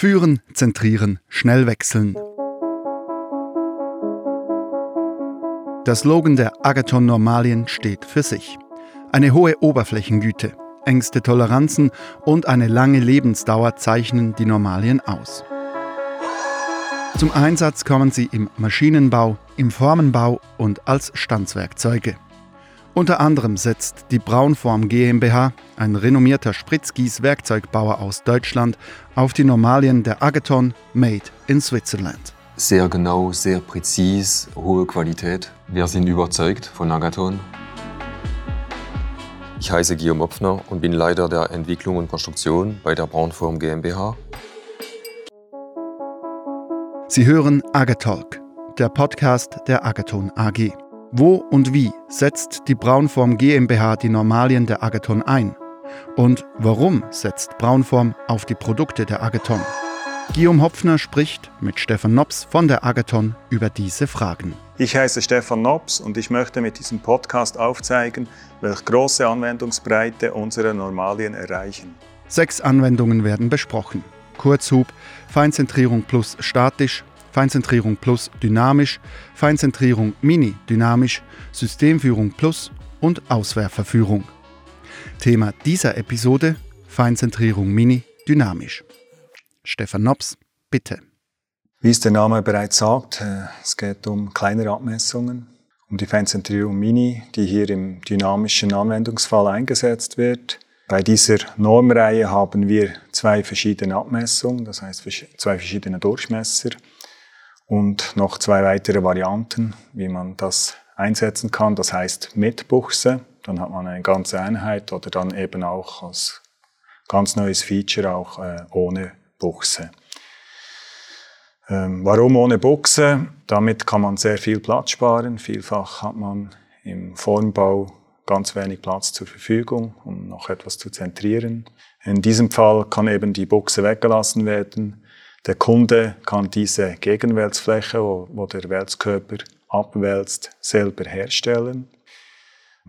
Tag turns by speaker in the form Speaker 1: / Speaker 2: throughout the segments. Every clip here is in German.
Speaker 1: Führen, zentrieren, schnell wechseln. Der Slogan der Agathon Normalien steht für sich. Eine hohe Oberflächengüte, engste Toleranzen und eine lange Lebensdauer zeichnen die Normalien aus. Zum Einsatz kommen sie im Maschinenbau, im Formenbau und als Stanzwerkzeuge. Unter anderem setzt die Braunform GmbH, ein renommierter Spritzgieß-Werkzeugbauer aus Deutschland, auf die Normalien der Agathon Made in Switzerland.
Speaker 2: Sehr genau, sehr präzis, hohe Qualität. Wir sind überzeugt von Agathon. Ich heiße Guillaume Opfner und bin Leiter der Entwicklung und Konstruktion bei der Braunform GmbH.
Speaker 1: Sie hören Agatalk, der Podcast der Agathon AG. Wo und wie setzt die Braunform GmbH die Normalien der Agathon ein? Und warum setzt Braunform auf die Produkte der Agathon? Guillaume Hopfner spricht mit Stefan Nops von der Agathon über diese Fragen.
Speaker 3: Ich heiße Stefan Nops und ich möchte mit diesem Podcast aufzeigen, welche große Anwendungsbreite unsere Normalien erreichen.
Speaker 1: Sechs Anwendungen werden besprochen. Kurzhub, Feinzentrierung plus statisch, Feinzentrierung plus dynamisch, Feinzentrierung mini dynamisch, Systemführung plus und Auswerferführung. Thema dieser Episode Feinzentrierung mini dynamisch. Stefan Nops, bitte.
Speaker 3: Wie es der Name bereits sagt, äh, es geht um kleinere Abmessungen, um die Feinzentrierung Mini, die hier im dynamischen Anwendungsfall eingesetzt wird. Bei dieser Normreihe haben wir zwei verschiedene Abmessungen, das heißt zwei verschiedene Durchmesser und noch zwei weitere Varianten, wie man das einsetzen kann. Das heißt mit Buchse, dann hat man eine ganze Einheit oder dann eben auch als ganz neues Feature auch äh, ohne Buchse. Ähm, warum ohne Buchse? Damit kann man sehr viel Platz sparen. Vielfach hat man im Formbau ganz wenig Platz zur Verfügung, um noch etwas zu zentrieren. In diesem Fall kann eben die Buchse weggelassen werden. Der Kunde kann diese Gegenwälzfläche, wo, der Wälzkörper abwälzt, selber herstellen.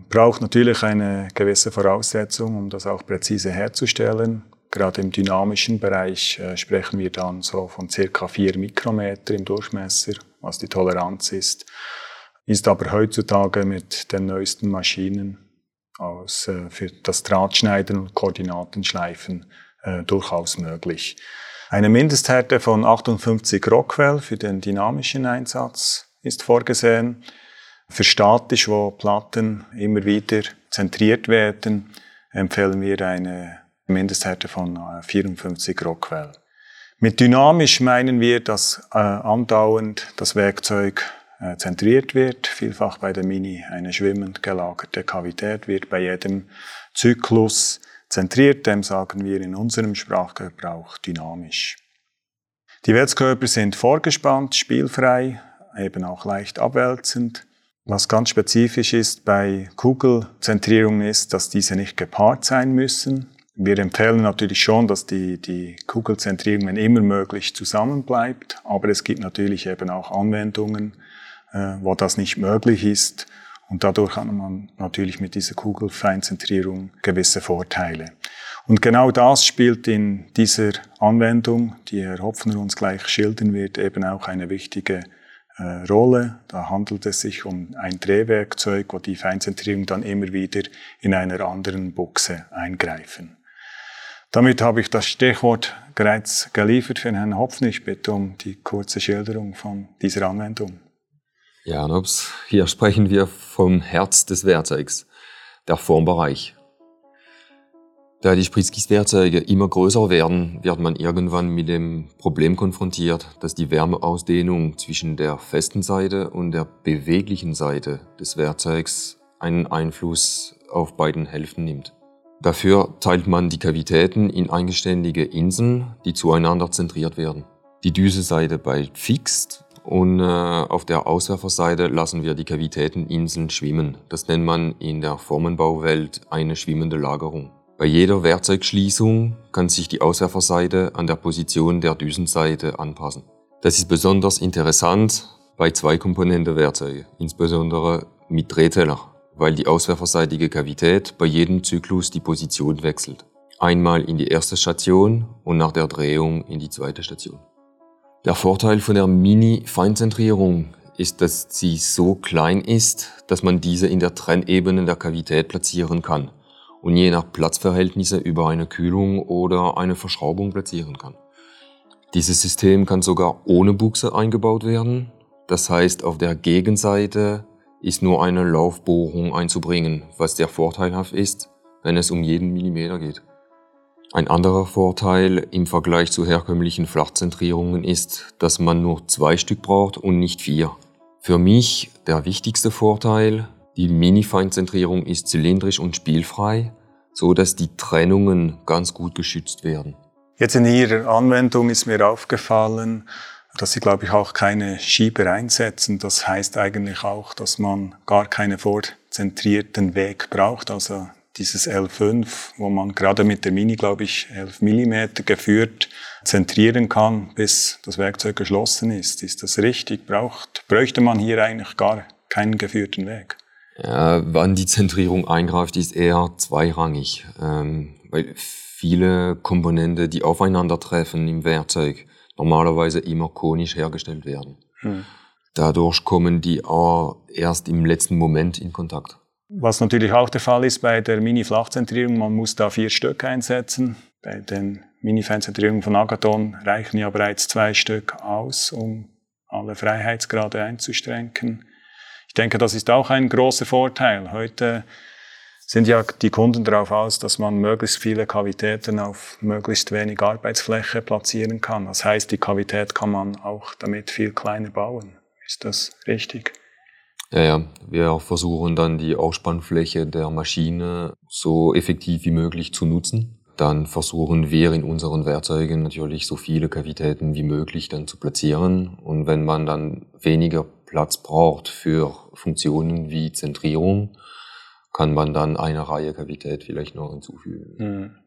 Speaker 3: Braucht natürlich eine gewisse Voraussetzung, um das auch präzise herzustellen. Gerade im dynamischen Bereich äh, sprechen wir dann so von circa 4 Mikrometer im Durchmesser, was die Toleranz ist. Ist aber heutzutage mit den neuesten Maschinen aus, äh, für das Drahtschneiden und Koordinatenschleifen äh, durchaus möglich. Eine Mindesthärte von 58 Rockwell für den dynamischen Einsatz ist vorgesehen. Für statisch, wo Platten immer wieder zentriert werden, empfehlen wir eine Mindesthärte von 54 Rockwell. Mit dynamisch meinen wir, dass äh, andauernd das Werkzeug äh, zentriert wird. Vielfach bei der Mini eine schwimmend gelagerte Kavität wird bei jedem Zyklus zentriert, dem sagen wir in unserem Sprachgebrauch dynamisch. Die Wälzkörper sind vorgespannt, spielfrei, eben auch leicht abwälzend. Was ganz spezifisch ist bei Kugelzentrierungen ist, dass diese nicht gepaart sein müssen. Wir empfehlen natürlich schon, dass die, die Kugelzentrierung, wenn immer möglich, zusammenbleibt. Aber es gibt natürlich eben auch Anwendungen, äh, wo das nicht möglich ist. Und dadurch hat man natürlich mit dieser Kugelfeinzentrierung gewisse Vorteile. Und genau das spielt in dieser Anwendung, die Herr Hopfner uns gleich schildern wird, eben auch eine wichtige äh, Rolle. Da handelt es sich um ein Drehwerkzeug, wo die Feinzentrierung dann immer wieder in einer anderen Buchse eingreifen. Damit habe ich das Stichwort bereits geliefert für Herrn Hopfner. Ich bitte um die kurze Schilderung von dieser Anwendung.
Speaker 2: Ja, Nobs, hier sprechen wir vom Herz des Werkzeugs, der Formbereich. Da die Spritzgießwerkzeuge immer größer werden, wird man irgendwann mit dem Problem konfrontiert, dass die Wärmeausdehnung zwischen der festen Seite und der beweglichen Seite des Werkzeugs einen Einfluss auf beiden Hälften nimmt. Dafür teilt man die Kavitäten in eigenständige Inseln, die zueinander zentriert werden. Die Düseseite bleibt fix und äh, auf der Auswerferseite lassen wir die Kavitäteninseln schwimmen. Das nennt man in der Formenbauwelt eine schwimmende Lagerung. Bei jeder Werkzeugschließung kann sich die Auswerferseite an der Position der Düsenseite anpassen. Das ist besonders interessant bei zwei Komponenten Werkzeuge, insbesondere mit Drehteller, weil die auswerferseitige Kavität bei jedem Zyklus die Position wechselt. einmal in die erste Station und nach der Drehung in die zweite Station. Der Vorteil von der Mini-Feinzentrierung ist, dass sie so klein ist, dass man diese in der Trennebene der Kavität platzieren kann und je nach Platzverhältnisse über eine Kühlung oder eine Verschraubung platzieren kann. Dieses System kann sogar ohne Buchse eingebaut werden. Das heißt, auf der Gegenseite ist nur eine Laufbohrung einzubringen, was sehr vorteilhaft ist, wenn es um jeden Millimeter geht. Ein anderer Vorteil im Vergleich zu herkömmlichen Flachzentrierungen ist, dass man nur zwei Stück braucht und nicht vier. Für mich der wichtigste Vorteil, die Mini-Feinzentrierung ist zylindrisch und spielfrei, so dass die Trennungen ganz gut geschützt werden.
Speaker 3: Jetzt in Ihrer Anwendung ist mir aufgefallen, dass Sie, glaube ich, auch keine Schieber einsetzen. Das heißt eigentlich auch, dass man gar keinen vorzentrierten Weg braucht. Also dieses L5, wo man gerade mit der Mini, glaube ich, 11 mm geführt zentrieren kann, bis das Werkzeug geschlossen ist. Ist das richtig? Braucht, bräuchte man hier eigentlich gar keinen geführten Weg?
Speaker 2: Ja, wann die Zentrierung eingreift, ist eher zweirangig, ähm, weil viele Komponente, die aufeinandertreffen im Werkzeug, normalerweise immer konisch hergestellt werden. Hm. Dadurch kommen die auch erst im letzten Moment in Kontakt.
Speaker 3: Was natürlich auch der Fall ist bei der Mini-Flachzentrierung, man muss da vier Stück einsetzen. Bei den Mini-Feinzentrierungen von Agathon reichen ja bereits zwei Stück aus, um alle Freiheitsgrade einzustrengen. Ich denke, das ist auch ein großer Vorteil. Heute sind ja die Kunden darauf aus, dass man möglichst viele Kavitäten auf möglichst wenig Arbeitsfläche platzieren kann. Das heißt, die Kavität kann man auch damit viel kleiner bauen. Ist das richtig?
Speaker 2: Ja, ja. Wir versuchen dann die Ausspannfläche der Maschine so effektiv wie möglich zu nutzen. Dann versuchen wir in unseren Werkzeugen natürlich so viele Kavitäten wie möglich dann zu platzieren. Und wenn man dann weniger Platz braucht für Funktionen wie Zentrierung, kann man dann eine Reihe Kavität vielleicht noch hinzufügen.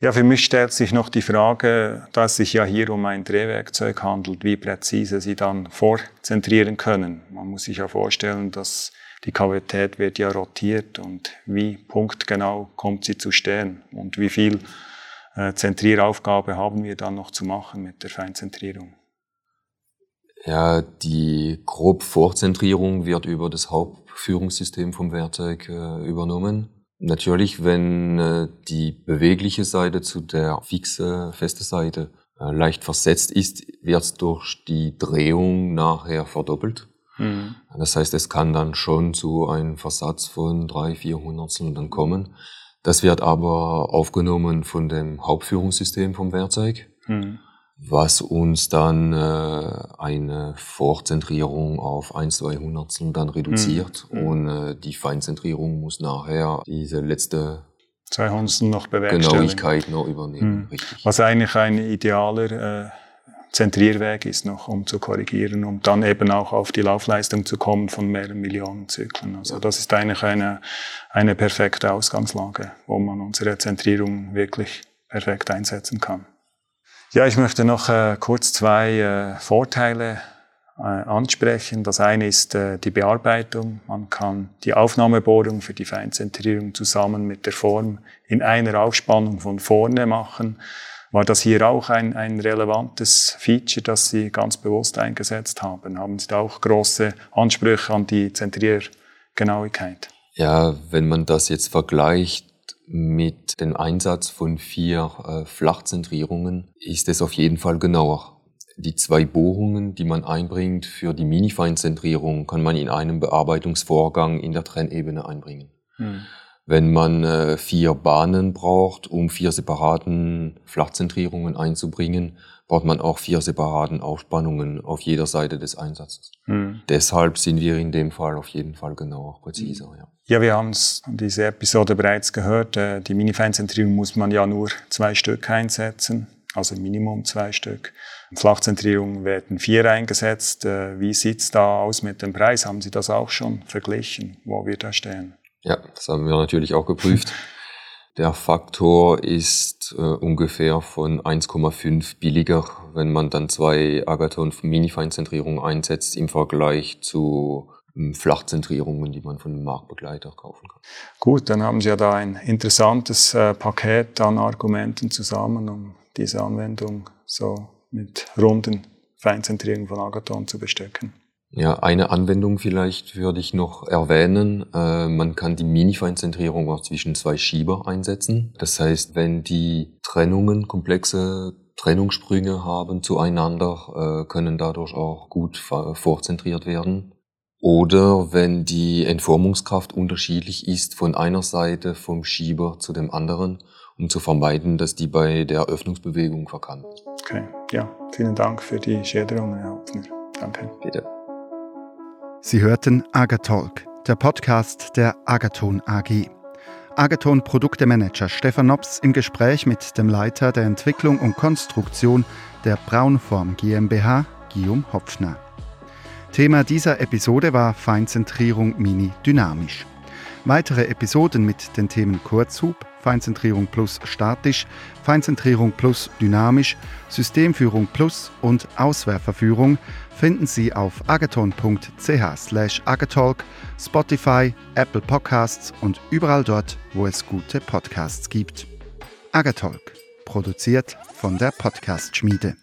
Speaker 3: Ja, für mich stellt sich noch die Frage, dass sich ja hier um ein Drehwerkzeug handelt, wie präzise Sie dann vorzentrieren können. Man muss sich ja vorstellen, dass die Kavität wird ja rotiert und wie punktgenau kommt sie zu stehen und wie viel äh, Zentrieraufgabe haben wir dann noch zu machen mit der Feinzentrierung.
Speaker 2: Ja, die grob Vorzentrierung wird über das Hauptführungssystem vom Werkzeug äh, übernommen. Natürlich, wenn äh, die bewegliche Seite zu der fixe, feste Seite äh, leicht versetzt ist, wird es durch die Drehung nachher verdoppelt. Mhm. Das heißt, es kann dann schon zu einem Versatz von drei, vier Hundertstel dann kommen. Das wird aber aufgenommen von dem Hauptführungssystem vom Werkzeug. Mhm was uns dann äh, eine Vorzentrierung auf 1, 2 Hundertstel dann reduziert mhm. und äh, die Feinzentrierung muss nachher diese letzte
Speaker 3: zwei Hundertstel noch bewerkstelligen.
Speaker 2: Genauigkeit noch übernehmen.
Speaker 3: Mhm. Richtig. Was eigentlich ein idealer äh, Zentrierweg ist noch, um zu korrigieren, um dann eben auch auf die Laufleistung zu kommen von mehreren Millionen Zyklen. Also ja. das ist eigentlich eine, eine perfekte Ausgangslage, wo man unsere Zentrierung wirklich perfekt einsetzen kann. Ja, ich möchte noch äh, kurz zwei äh, Vorteile äh, ansprechen. Das eine ist äh, die Bearbeitung. Man kann die Aufnahmebohrung für die Feinzentrierung zusammen mit der Form in einer Aufspannung von vorne machen. War das hier auch ein, ein relevantes Feature, das Sie ganz bewusst eingesetzt haben? Haben Sie da auch große Ansprüche an die Zentriergenauigkeit?
Speaker 2: Ja, wenn man das jetzt vergleicht mit dem Einsatz von vier äh, Flachzentrierungen ist es auf jeden Fall genauer. Die zwei Bohrungen, die man einbringt für die Mini-Feinzentrierung, kann man in einem Bearbeitungsvorgang in der Trennebene einbringen. Hm. Wenn man äh, vier Bahnen braucht, um vier separaten Flachzentrierungen einzubringen, braucht man auch vier separaten Aufspannungen auf jeder Seite des Einsatzes. Hm. Deshalb sind wir in dem Fall auf jeden Fall genauer, präziser. Ja.
Speaker 3: Ja, wir haben es in dieser Episode bereits gehört. Äh, die Mini-Feinzentrierung muss man ja nur zwei Stück einsetzen, also Minimum zwei Stück. Flachzentrierung werden vier eingesetzt. Äh, wie sieht's da aus mit dem Preis? Haben Sie das auch schon verglichen, wo wir da stehen?
Speaker 2: Ja, das haben wir natürlich auch geprüft. Der Faktor ist äh, ungefähr von 1,5 billiger, wenn man dann zwei Agathon Mini-Feinzentrierungen einsetzt im Vergleich zu ähm, Flachzentrierungen, die man von einem Marktbegleiter kaufen kann.
Speaker 3: Gut, dann haben Sie ja da ein interessantes äh, Paket an Argumenten zusammen, um diese Anwendung so mit runden Feinzentrierungen von Agathon zu bestücken.
Speaker 2: Ja, eine Anwendung vielleicht würde ich noch erwähnen. Äh, man kann die Mini-Feinzentrierung auch zwischen zwei Schieber einsetzen. Das heißt, wenn die Trennungen, komplexe Trennungssprünge haben zueinander, äh, können dadurch auch gut vorzentriert werden. Oder wenn die Entformungskraft unterschiedlich ist von einer Seite vom Schieber zu dem anderen, um zu vermeiden, dass die bei der Öffnungsbewegung verkanten.
Speaker 3: Okay, ja, vielen Dank für die Schilderung, Herr Hopfner. Danke.
Speaker 2: Bitte.
Speaker 1: Sie hörten Agatalk, der Podcast der Agathon AG. Agathon Produktemanager Stefan Nops im Gespräch mit dem Leiter der Entwicklung und Konstruktion der Braunform GmbH, Guillaume Hopfner. Thema dieser Episode war Feinzentrierung Mini Dynamisch. Weitere Episoden mit den Themen Kurzhub, Feinzentrierung plus statisch, Feinzentrierung plus dynamisch, Systemführung plus und Auswerferführung finden Sie auf agathon.ch agatalk, Spotify, Apple Podcasts und überall dort, wo es gute Podcasts gibt. Agatalk, produziert von der Podcast Schmiede.